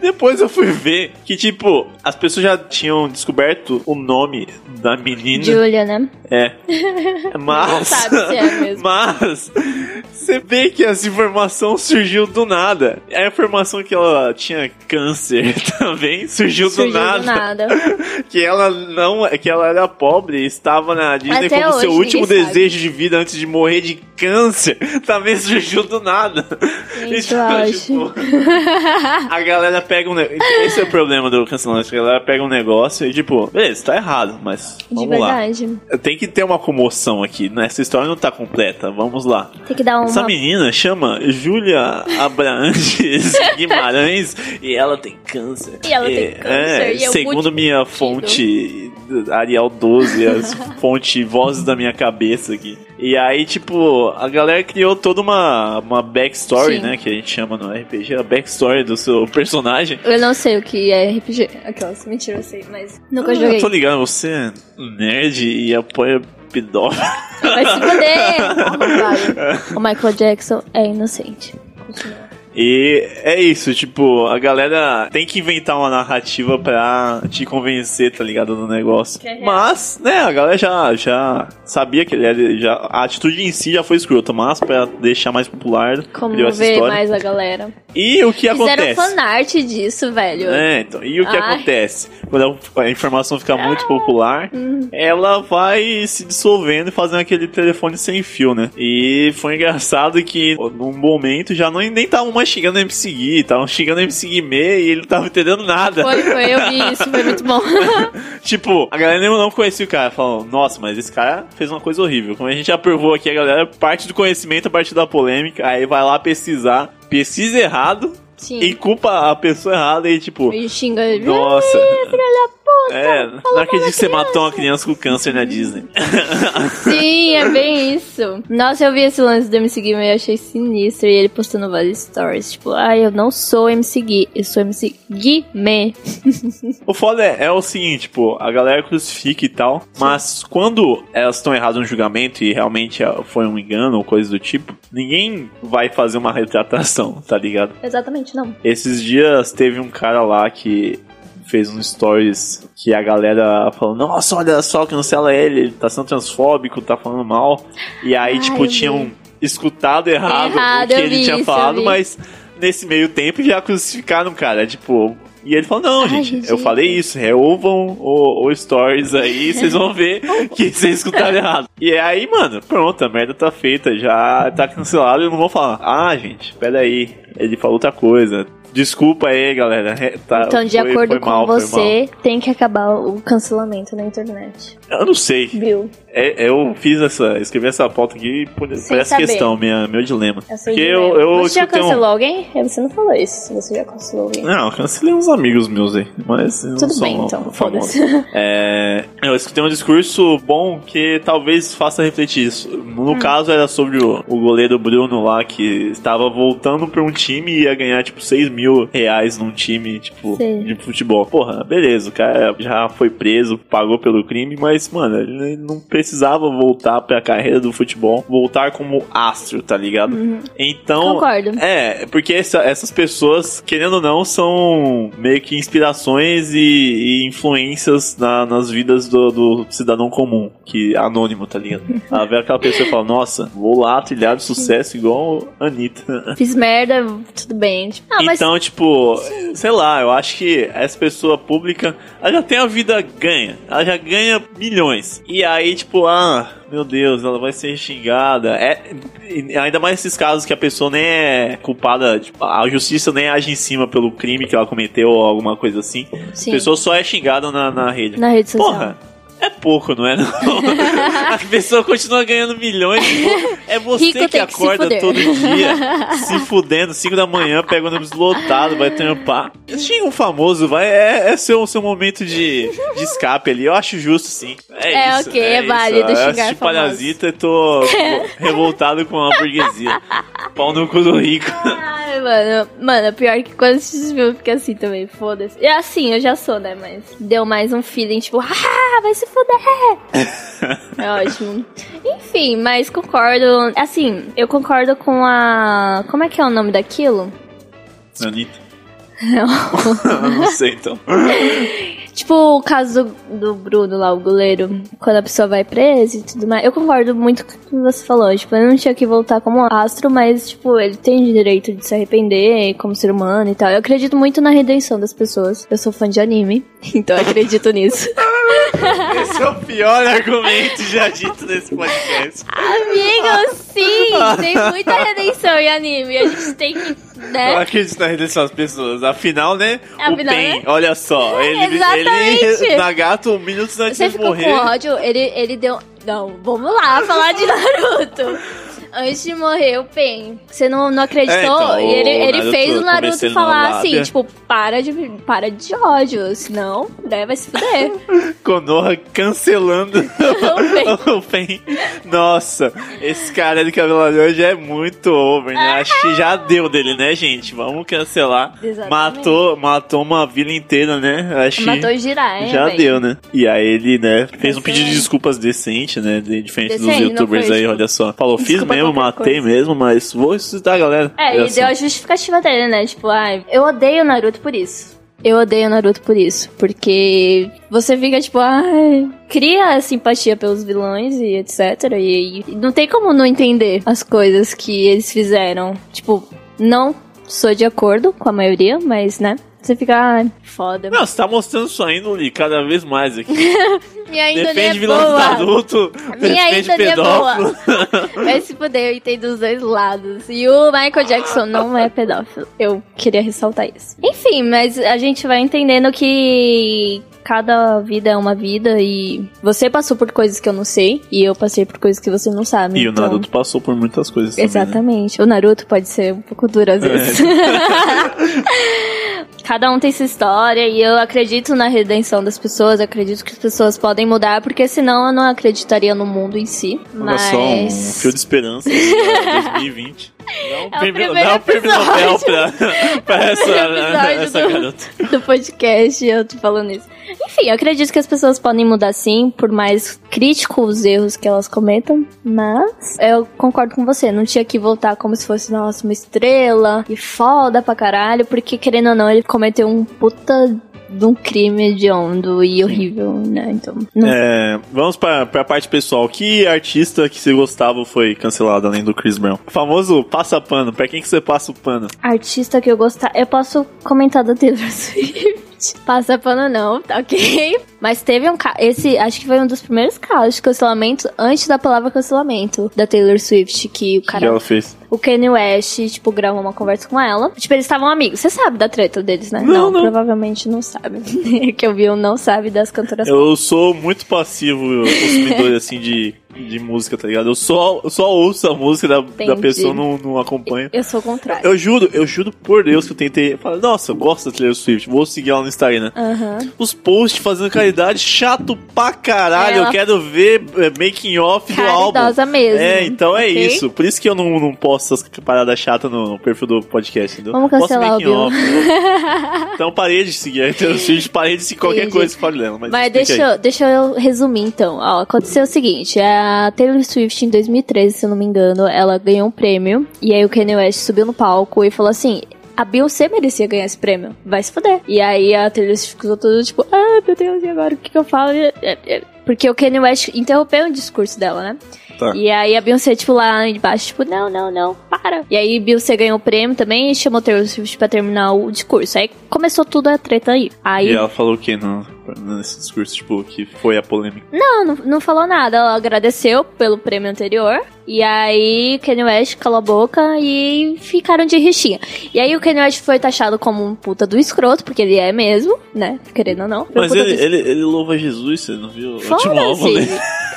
depois eu fui ver que, tipo, as pessoas já tinham descoberto o nome da menina. Julia, né? É. Mas. Sabe se é mesmo. Mas. Você vê que essa informação surgiu do nada. A informação que ela tinha câncer também surgiu, Surgiu do nada. do nada. Que ela não. Que ela era pobre e estava na Disney Até como seu hoje último ninguém sabe. desejo de vida antes de morrer de câncer. Também surgiu do nada. Gente, Então, tipo, a galera pega um. Esse é o problema do cancelamento. A galera pega um negócio e, tipo, beleza, tá errado, mas De vamos lá. verdade. Tem que ter uma comoção aqui, né? Essa história não tá completa. Vamos lá. Tem que dar uma. Essa menina chama Júlia Abrantes Guimarães e ela tem câncer. E ela tem É, câncer, é, é segundo minha multimortido. fonte Arial 12, as fonte vozes da minha cabeça aqui. E aí, tipo, a galera criou toda uma, uma backstory, Sim. né? Que a gente chama no RPG, a backstory do seu personagem. Eu não sei o que é RPG. Aquelas, mentira, eu sei, mas nunca Ah, joguei. Eu tô ligado, você é nerd e apoia pedófilo. Vai se fuder! O Michael Jackson é inocente. Continua. E é isso, tipo, a galera tem que inventar uma narrativa pra te convencer, tá ligado, no negócio. É mas, né, a galera já, já sabia que ele era. Já, a atitude em si já foi escrota, mas pra deixar mais popular, Como criou essa ver história. mais a galera. E o que Fizeram acontece? fanart disso, velho. É, então, e o que Ai. acontece? Quando a- informação fica muito popular, Hum. ela vai se dissolvendo e fazendo aquele telefone sem fio, né? E foi engraçado que num momento já não, nem estavam mais xingando o MC Gui, estavam xingando o MC Guimê e ele não tava entendendo nada. Foi, foi, eu vi isso, foi muito bom. tipo, a galera nem- não conhecia o cara, falou, nossa, mas esse cara fez uma coisa horrível. Como a gente já provou aqui, a galera parte do conhecimento a partir da polêmica, aí vai lá pesquisar, pesquisa errado Sim. e culpa a pessoa errada e tipo, E xinga ele. nossa. Puta. É, não acredito que você matou uma criança com câncer na Disney. Sim, é bem isso. Nossa, eu vi esse lance do MC Gui, mas eu achei sinistro. E ele postando vários stories. Tipo, ah, eu não sou MC Gui, eu sou MC Guimê. O foda é, é o seguinte, tipo, a galera crucifica e tal, mas quando elas estão erradas no julgamento e realmente ah, foi um engano ou coisa do tipo, ninguém vai fazer uma retratação, tá ligado? Exatamente, não. Esses dias teve um cara lá que fez uns stories que a galera falou, nossa, olha só, cancela ele, ele tá sendo transfóbico, tá falando mal. E aí, Ai, tipo, tinham escutado errado, Errado, o que ele tinha isso, falado, mas nesse meio tempo já crucificaram o cara, tipo. E ele falou, não, Ai, gente, gente. eu falei isso, reouvam o, o stories aí, vocês vão ver que vocês escutaram errado. E aí, mano, pronto, a merda tá feita, já tá cancelado e não vou falar. Ah, gente, peraí, ele falou outra coisa. Desculpa aí, galera. É, tá, Então, de foi- acordo foi com mal, você, tem que acabar o cancelamento na internet. Eu não sei. Viu? É, eu fiz essa. Escrevi essa pauta aqui por, Sem essa saber. questão, minha, meu dilema. Eu sei Porque de eu, eu Você já escutei um- cancelou alguém? É, Você não falou isso. Você já cancelou alguém. Não, eu cancelei uns amigos meus aí. Mas não Tudo bem, então. Foda-se. É, eu escutei um discurso bom que talvez faça refletir isso. No Hum. caso, era sobre o, o goleiro Bruno lá que estava voltando pra um time e ia ganhar tipo 6 mil reais num time tipo, Sim. de futebol. Porra, beleza, o cara já foi preso, pagou pelo crime, mas, mano, ele não precisava voltar pra carreira do futebol, voltar como astro, tá ligado? Então. Uhum. Concordo. É, porque essa- essas pessoas, querendo ou não, são meio que inspirações e, e influências na- nas vidas do, do cidadão comum, que é anônimo, tá ligado? Ela vê aquela pessoa e fala, nossa, vou lá trilhar de sucesso igual a Anitta. Fiz merda, tudo bem. Tipo, ah, mas então, tipo, sei lá, eu acho que essa pessoa pública, ela já tem a vida ganha. Ela já ganha milhões. E aí, tipo, ah, meu Deus, ela vai ser xingada. É, ainda mais esses casos que a pessoa nem é culpada, tipo, a justiça nem age em cima pelo crime que ela cometeu ou alguma coisa assim. Sim. A pessoa só é xingada na, na rede. na rede social. Porra. É pouco, não é? Não? a pessoa continua ganhando milhões. tipo, É você Rico que que acorda fuder. todo dia se fudendo, 5 da manhã, pega o ônibus lotado, vai trampar. Xinga um famoso, vai. É, é seu, seu momento de, de escape ali. Eu acho justo, sim. É, É, isso, ok, é isso. válido Eu xingar famosos. Parasita e tô revoltado com a burguesia. Pau no cu do rico. Ai, mano, mano, pior que quando esse filme fica assim também, foda-se. É assim, eu já sou, né? Mas deu mais um feeling, tipo, ah, vai se fuder. é ótimo. Enfim, mas concordo. Assim, eu concordo com a. Como é que é o nome daquilo? Anitta. Não sei, então. Tipo o caso do, do Bruno lá, o goleiro, quando a pessoa vai presa e tudo mais. Eu concordo muito com o que você falou. Tipo, ele não tinha que voltar como astro, mas, tipo, ele tem direito de se arrepender como ser humano e tal. Eu acredito muito na redenção das pessoas. Eu sou fã de anime, então acredito nisso. Esse é o pior argumento já dito nesse podcast. Amigo, sim! Tem muita redenção em anime. A gente tem que, Eu né? acredito na redenção das pessoas. Afinal, né? Afinal, o Pen, né? olha só. Ele, Exatamente. ele Nagato, minutos antes Você de morrer. com ódio, ele, ele deu. Não, vamos lá falar de Naruto. Antes de morrer, o Pen. Você não, não acreditou? É, então, e ele, ele Naruto, fez o Naruto na falar assim, tipo, para de, para de ódio, senão, né, vai se fuder. Konoha cancelando o Pen. Nossa, esse cara de cabelo laranja é muito over, né? Acho que já deu dele, né, gente? Vamos cancelar. Exatamente. Matou, matou uma vila inteira, né? Acho Matou o Jiraiya, Já velho. deu, né? E aí ele, né, fez um pedido de desculpas decente, né? Diferente dos Decente, não youtubers aí, tipo, olha só. Falou, fiz desculpa mesmo, qualquer matei coisa. mesmo, mas vou ressuscitar a galera. É, e só. deu a justificativa dele, né? Tipo, ai, eu odeio o Naruto por isso. Eu odeio Naruto por isso. Porque você fica, tipo, ai. Cria simpatia pelos vilões e etc. E, e não tem como não entender as coisas que eles fizeram. Tipo, não sou de acordo com a maioria, mas, né? Você fica, ai, foda. Não, você tá mostrando sua índole cada vez mais aqui. Minha índole Defende é vilão boa. adulto, Minha defende é boa. pedófilo. Vai se fuder, eu entendo os dois lados. E o Michael Jackson não é pedófilo. Eu queria ressaltar isso. Enfim, mas a gente vai entendendo que cada vida é uma vida e você passou por coisas que eu não sei e eu passei por coisas que você não sabe. E o então- Naruto passou por muitas coisas também, né? Exatamente. O Naruto pode ser um pouco duro às vezes. Cada um tem sua história e eu acredito na redenção das pessoas, acredito que as pessoas podem mudar, porque senão eu não acreditaria no mundo em si. Olha Mas. só, um fio de esperança em 2020. Dá um É o prêmio, primeiro dá um prêmio episódio. Nobel pra, pra essa, episódio essa do- garota. do podcast, eu tô falando isso. Enfim, eu acredito que as pessoas podem mudar sim, por mais críticos os erros que elas cometam, mas eu concordo com você, não tinha que voltar como se fosse, nossa, uma estrela e foda pra caralho, porque querendo ou não, ele cometeu um puta de um crime hediondo e horrível, né? Então, É, vamos pra, pra parte pessoal. Que artista que você gostava foi cancelado além do Chris Brown? O famoso passa pano? Pra quem que você passa o pano? Artista que eu gostar. Eu posso comentar da Taylor Swift. Passa pano não, tá ok? Mas teve um caso. Esse acho que foi um dos primeiros casos de cancelamento antes da palavra cancelamento da Taylor Swift. Que o O cara. que ela fez? O Kanye West, tipo, gravou uma conversa com ela. Tipo, eles estavam amigos. Você sabe da treta deles, né? Não, não. provavelmente não sabe. que eu vi um não sabe das cantoras. Eu sou muito passivo consumidor, assim, de, de música, tá ligado? Eu só, eu só ouço a música da, da pessoa, não, não acompanho. Eu sou o contrário. Eu juro, eu juro por Deus que eu tentei. Falar, Nossa, eu gosto da Taylor Swift, vou seguir ela no Instagram. Aham. Os posts fazendo caridade, chato pra caralho. Ela- Eu quero ver é, making off do álbum. Caridosa mesmo. É, então é ok? isso. Por isso que eu não, não posto essas paradas chatas no, no perfil do podcast, entendeu? Vamos Posto cancelar o making Bill. off, então parei de seguir a Taylor Swift, parei de seguir qualquer Entendi. coisa que fale dela. Mas, Mas deixa, eu- deixa eu resumir então. Ó, aconteceu o seguinte: a Taylor Swift em 2013, se eu não me engano, ela ganhou um prêmio. E aí o Kanye West subiu no palco e falou assim. A Beyoncé merecia ganhar esse prêmio. Vai se fuder. E aí a Taylor Swift ficou toda tipo, ah, meu Deus, e agora o que, que eu falo? Porque o Kanye West interrompeu o discurso dela, né? Tá. E aí a Beyoncé, tipo, lá embaixo, tipo, não, não, não, para. E aí Beyoncé ganhou o prêmio também e chamou Taylor Swift pra terminar o discurso. Aí começou tudo a treta aí. Aí E ela falou o que no, nesse discurso, tipo, que foi a polêmica? Não, não, não falou nada. Ela agradeceu pelo prêmio anterior. E aí, Kanye West calou a boca e ficaram de rixinha. E aí, o Kanye West foi taxado como um puta do escroto, porque ele é mesmo, né? Querendo ou não. Mas ele, ele, ele louva Jesus, você não viu? Foda-se.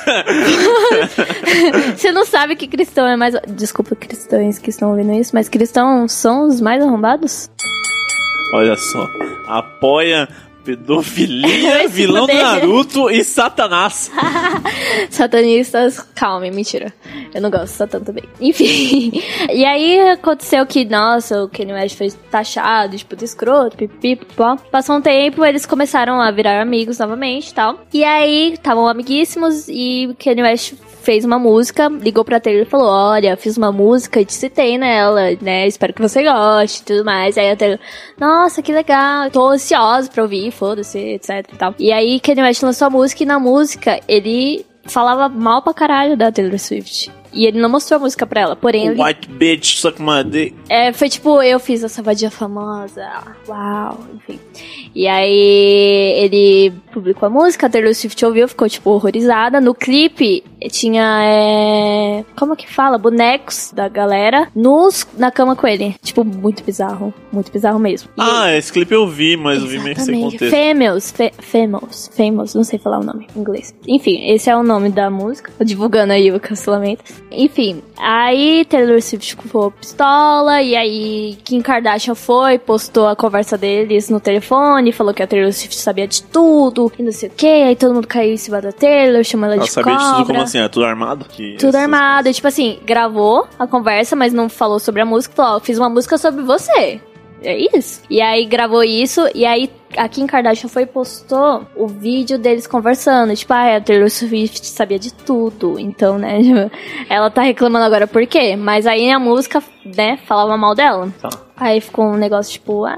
Você não sabe que cristão é mais. Desculpa, cristãos que estão ouvindo isso, mas cristãos são os mais arrombados? Olha só. Apoia pedofilia, vilão do. Naruto e Satanás. Satanistas, calma, mentira. Eu não gosto de Satã também. Enfim. E aí aconteceu que, nossa, o Kanye West foi taxado, tipo, de escroto, pipi, pó. Passou um tempo, eles começaram a virar amigos novamente e tal. E aí, estavam amiguíssimos e o Kanye West fez uma música, ligou pra Taylor e falou: Olha, fiz uma música e te citei nela, né? Espero que você goste e tudo mais. Aí a Taylor, nossa, que legal, tô ansiosa pra ouvir, foda-se, etc e tal. E aí Kanye West lançou a música e na música ele falava mal pra caralho da Taylor Swift. E ele não mostrou a música pra ela, porém ele, White bitch, suck my dick. é, foi tipo, eu fiz essa vadia famosa, uau, enfim. E aí ele publicou a música, a Taylor Swift ouviu, ficou tipo horrorizada. No clipe tinha, é, como que fala? Bonecos da galera nos, na cama com ele. Tipo, muito bizarro, muito bizarro mesmo. E Ah, esse clipe eu vi, mas eu vi meio que sem contexto. Famous, fe famous, famous, não sei falar o nome em inglês. Enfim, esse é o nome da música. Tô divulgando aí o cancelamento. Enfim, aí Taylor Swift ficou pistola, e aí Kim Kardashian foi, postou a conversa deles no telefone, falou que a Taylor Swift sabia de tudo, e não sei o que, aí todo mundo caiu em cima da Taylor, chamou ela, Ela de sabia de tudo como assim? É tudo armado? Que Tudo armado, e, tipo assim, gravou a conversa, mas não falou sobre a música, falou, ó, fiz uma música sobre você. É isso. E aí gravou isso, e aí a Kim Kardashian foi e postou o vídeo deles conversando. Tipo, ah, a Taylor Swift sabia de tudo. Então, né, ela tá reclamando agora por quê? Mas aí a música, né, falava mal dela. Tá. Aí ficou um negócio tipo, ah,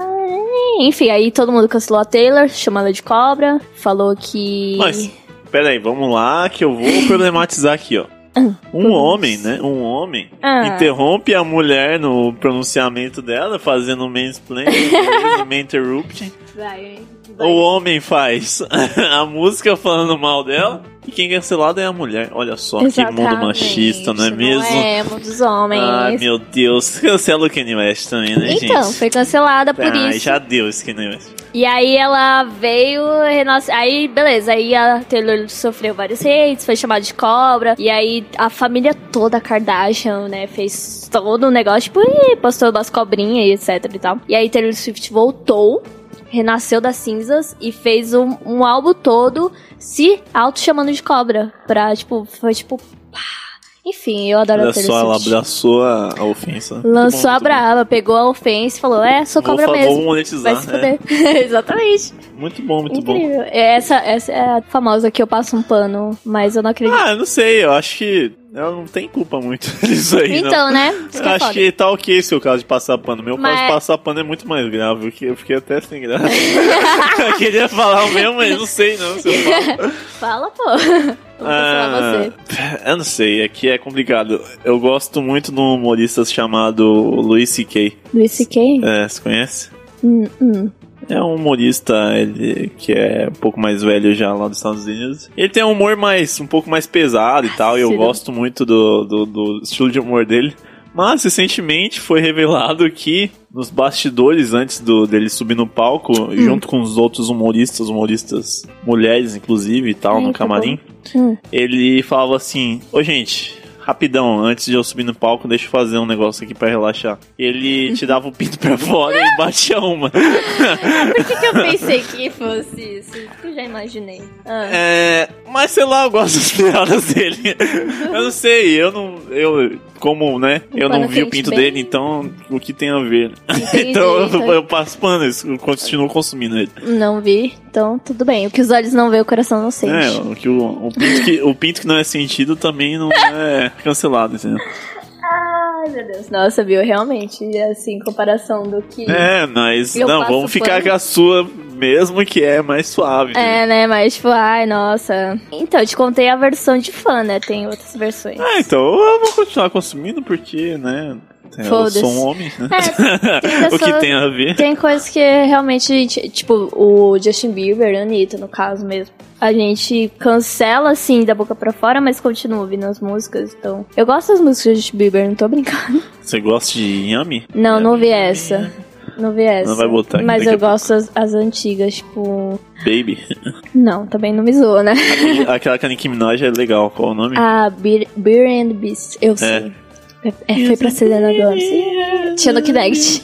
enfim, aí todo mundo cancelou a Taylor, chamou ela de cobra, falou que. Mas, pera aí, vamos lá que eu vou problematizar aqui, ó. Um homem, né? Um homem Ah. interrompe a mulher no pronunciamento dela, fazendo mansplaining, interrupting. Vai, O homem faz a música falando mal dela e quem é cancelado é a mulher. Olha só que mundo Exatamente, machista, não é mesmo? É, mundo dos homens. Ai, meu Deus. Cancela o Kanye West também, né, gente? Então, foi cancelada por Ai, isso. já deu esse Kanye West. E aí ela veio, renasce... aí beleza, aí a Taylor sofreu vários hates, foi chamada de cobra, e aí a família toda Kardashian, né, fez todo um negócio, tipo, ih, postou umas cobrinhas e etc e tal. E aí Taylor Swift voltou, renasceu das cinzas e fez um, um álbum todo se auto-chamando de cobra, pra, tipo, foi tipo... pá. Enfim, eu adoro Olha a Taylor só, ela Swift. abraçou a, ofensa. Muito bom, Lançou a brava, pegou a ofensa e falou: É, sou Vou cobra fa- mesmo. vou monetizar, Vai se é. fuder. Exatamente. Muito bom, muito bom. Incrível. Essa, essa é a famosa que eu passo um pano, mas eu não acredito. Ah, eu não sei, eu acho que ela não tem culpa muito disso aí, não. Então, né? Isso que é Acho foda. que tá ok seu caso de passar pano. Meu Mas- caso de passar pano é muito mais grave. Eu fiquei, eu fiquei até sem graça. eu queria falar o mesmo, mas não sei não se eu falo. Fala, pô. Vou cancelar você. Ah, eu não sei, aqui é complicado. Eu gosto muito de um humorista chamado Louis C.K. Luiz C.K.? É, você conhece? Hum, hum. É um humorista ele, que é um pouco mais velho já lá dos Estados Unidos. Ele tem um humor mais um pouco mais pesado e tal, e eu gosto muito do, do, do estilo de humor dele. Mas recentemente foi revelado que nos bastidores, antes do, dele subir no palco, Hum. junto com os outros humoristas, humoristas mulheres inclusive e tal, Ai, no camarim, Hum. ele falava assim: Ô gente, rapidão, antes de eu subir no palco, deixa eu fazer um negócio aqui pra relaxar. Ele tirava o pinto pra fora e batia uma. Por que, que eu pensei que fosse isso? Que eu já imaginei. Ah. É, mas sei lá, eu gosto das piadas dele. Eu não sei, eu não. Eu, como, né? Eu não vi o pinto bem. dele, então o que tem a ver? Então eu, então. eu passo pano, eu continuo consumindo ele. Não vi, então tudo bem. O que os olhos não vê, o coração não sente. É, o, que o, o, pinto que, o pinto que não é sentido também não é cancelado, entendeu? Ai, meu Deus. Nossa, viu? Realmente, assim, em comparação do que. É, mas Eu não, vamos ficar pano. com a sua mesmo que é mais suave. É, né? Mas, tipo, ai, nossa. Então, eu te contei a versão de fã, né? Tem outras versões. Ah, então eu vou continuar consumindo porque, né? Eu Foda-se. sou um homem, né? É, tem o que pessoas- tem a ver? Tem coisas que realmente, ti- tipo, o Justin Bieber, a Anitta, no caso mesmo. A gente cancela, assim, da boca pra fora, mas continua ouvindo as músicas, então... Eu gosto das músicas do Justin Bieber, não tô brincando. Você gosta de Yami? Não, não vi essa. Não vi essa. Não vai botar aqui Mas eu gosto as, as antigas, tipo... Baby. Não, também não me zoa, né? Aquele- Aquela com a Nicki Minaj é legal. Qual o nome? A Beer, Beer and Beast, eu sei. É, é, foi pra Selena Gomez. Tinha no Kinect.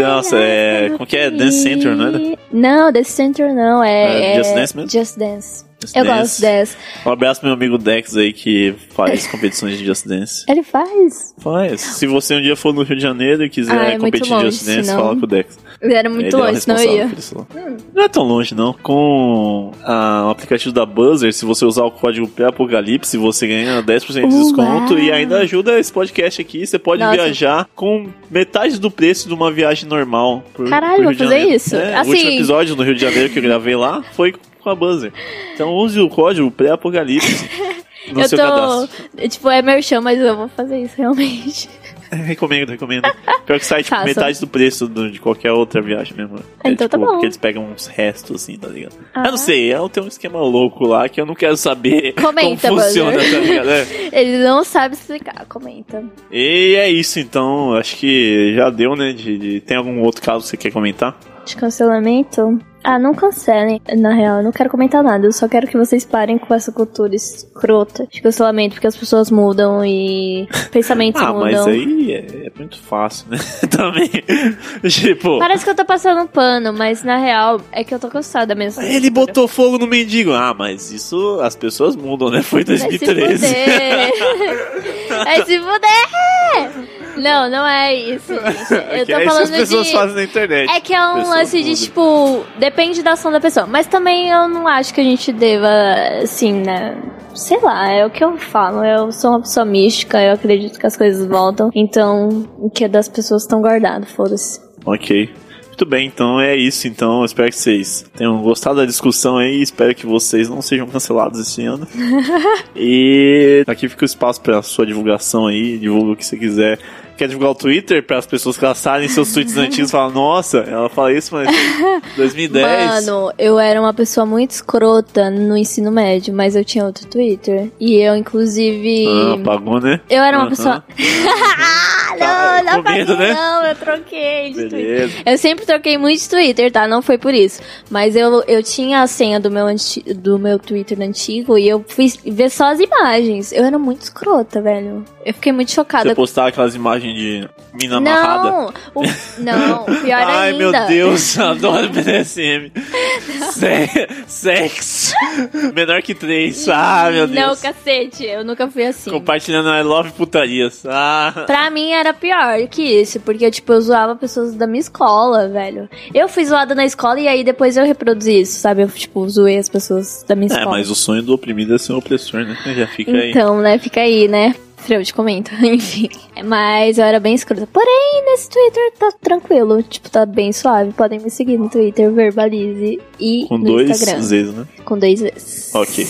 Nossa, é- como que é? Dance Central, não é? Não, Dance Central não, é... É é Just Dance mesmo? Just Dance. Just eu Dance. gosto dessa. Um abraço pro meu amigo Dex aí que faz competições de Just Dance. Ele faz? Faz. Se você um dia for no Rio de Janeiro e quiser Ah, é competir longe, de Just Dance, senão- fala com o Dex. Era muito Ele é longe, responsável ia. lá. Não é tão longe, não. Com ah, o aplicativo da Buzzer, se você usar o código pré-apocalipse, você ganha 10% de Uau. desconto e ainda ajuda esse podcast aqui. Você pode Nossa. viajar com metade do preço de uma viagem normal. Por, Caralho, por vou fazer Janeiro. isso. É, Assim- O último episódio no Rio de Janeiro que eu gravei lá foi com a Buzzer. Então use o código pré-apocalipse no eu seu tô. cadastro. Tipo, é merchan, mas eu vou fazer isso realmente. recomendo, recomendo. Pior que sai tipo, Façam. metade do preço do- de qualquer outra viagem mesmo. É, Então tá tipo, bom. Porque eles pegam uns restos assim, tá ligado? Ah. Eu não sei, é, tem um esquema louco lá que eu não quero saber Comenta, como funciona, tá ligado? É. Ele não sabe explicar, comenta. E é isso então, acho que já deu, né? De, de- Tem algum outro caso que você quer comentar? De cancelamento? Ah, não cancelem. Na real, eu não quero comentar nada. Eu só quero que vocês parem com essa cultura escrota de cancelamento, porque as pessoas mudam e pensamentos ah, mudam. mas aí é, é muito fácil, né? Também. tipo. Parece que eu tô passando um pano, mas na real é que eu tô cansada mesmo. Ele botou fogo no mendigo. Ah, mas isso as pessoas mudam, né? Foi em Vai se 2013. fuder! Vai se fuder! Não, não é isso, gente. Eu que tô é isso que as falando pessoas de. fazem na internet. É que é um Pessoas lance de, tipo, depende da ação da pessoa. Mas também eu não acho que a gente deva, assim, né? Sei lá, é o que eu falo. Eu sou uma pessoa mística, eu acredito que as coisas voltam. Então, o que é das pessoas estão guardado, foda-se. Ok. Muito bem, então é isso. Então, espero que vocês tenham gostado da discussão aí. Espero que vocês não sejam cancelados esse ano. e aqui fica o espaço para sua divulgação aí. Divulga o que você quiser. Quer divulgar o Twitter para as pessoas caçarem seus tweets antigos e falar, nossa, ela fala isso, mas 2010. Mano, eu era uma pessoa muito escrota no ensino médio, mas eu tinha outro Twitter. E eu, inclusive. Ah, apagou, né? Eu era uma Aham. pessoa. Tá, não, não apaguei, né? não, eu troquei de Twitter. Beleza. Eu sempre troquei muito de Twitter, tá? Não foi por isso. Mas eu, eu tinha a senha do meu, anti- do meu Twitter antigo e eu fui ver só as imagens. Eu era muito escrota, velho. Eu fiquei muito chocada. Você postar aquelas imagens tatuagem de mina amarrada. Não, o, não, pior Ai, ainda. meu Deus, adoro BDSM. Se- Sexo. Menor que três. Ah, meu Deus. Não, cacete, eu nunca fui assim. Compartilhando I love putarias. Ah. Pra mim era pior que isso, porque, tipo, eu zoava pessoas da minha escola, velho. Eu fui zoada na escola e aí depois eu reproduzi isso, sabe? Eu, tipo, zoei as pessoas da minha É, escola. mas o sonho do oprimido é ser um opressor, né? Já fica aí. Então, né, fica aí, né? Freio de comenta, enfim. Mas eu era bem escrota. Porém, nesse Twitter tá tranquilo. Tipo, tá bem suave. Podem me seguir no Twitter, Verbalize e Com no dois Instagram. Zs, né? Com dois vezes. Ok.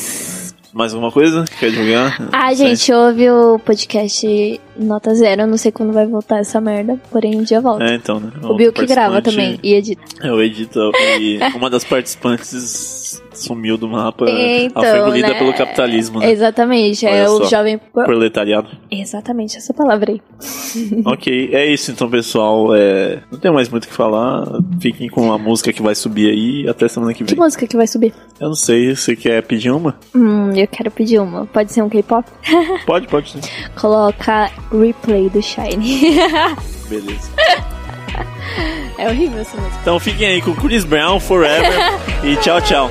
Mais alguma coisa? Quer divulgar? Ah, gente, ouve o podcast Nota Zero. Eu não sei quando vai voltar essa merda. Porém, um dia volta. É, então, né? o Bill que grava também e edita. Eu edito e uma das participantes sumiu do mapa. Então, ela foi engolida né? pelo capitalismo, né? Exatamente, Olha é o só. jovem. Proletariado. Exatamente, essa palavra aí. ok, é isso então, pessoal. É... Não tem mais muito o que falar. Fiquem com a música que vai subir aí. Até semana que Que vem. música que vai subir? Eu não sei, você quer pedir uma? Hum, eu quero pedir uma. Pode ser um K-pop? Pode, pode sim. Coloca replay do Shine. Beleza. É horrível essa música. Então fiquem aí com Chris Brown Forever e tchau, tchau.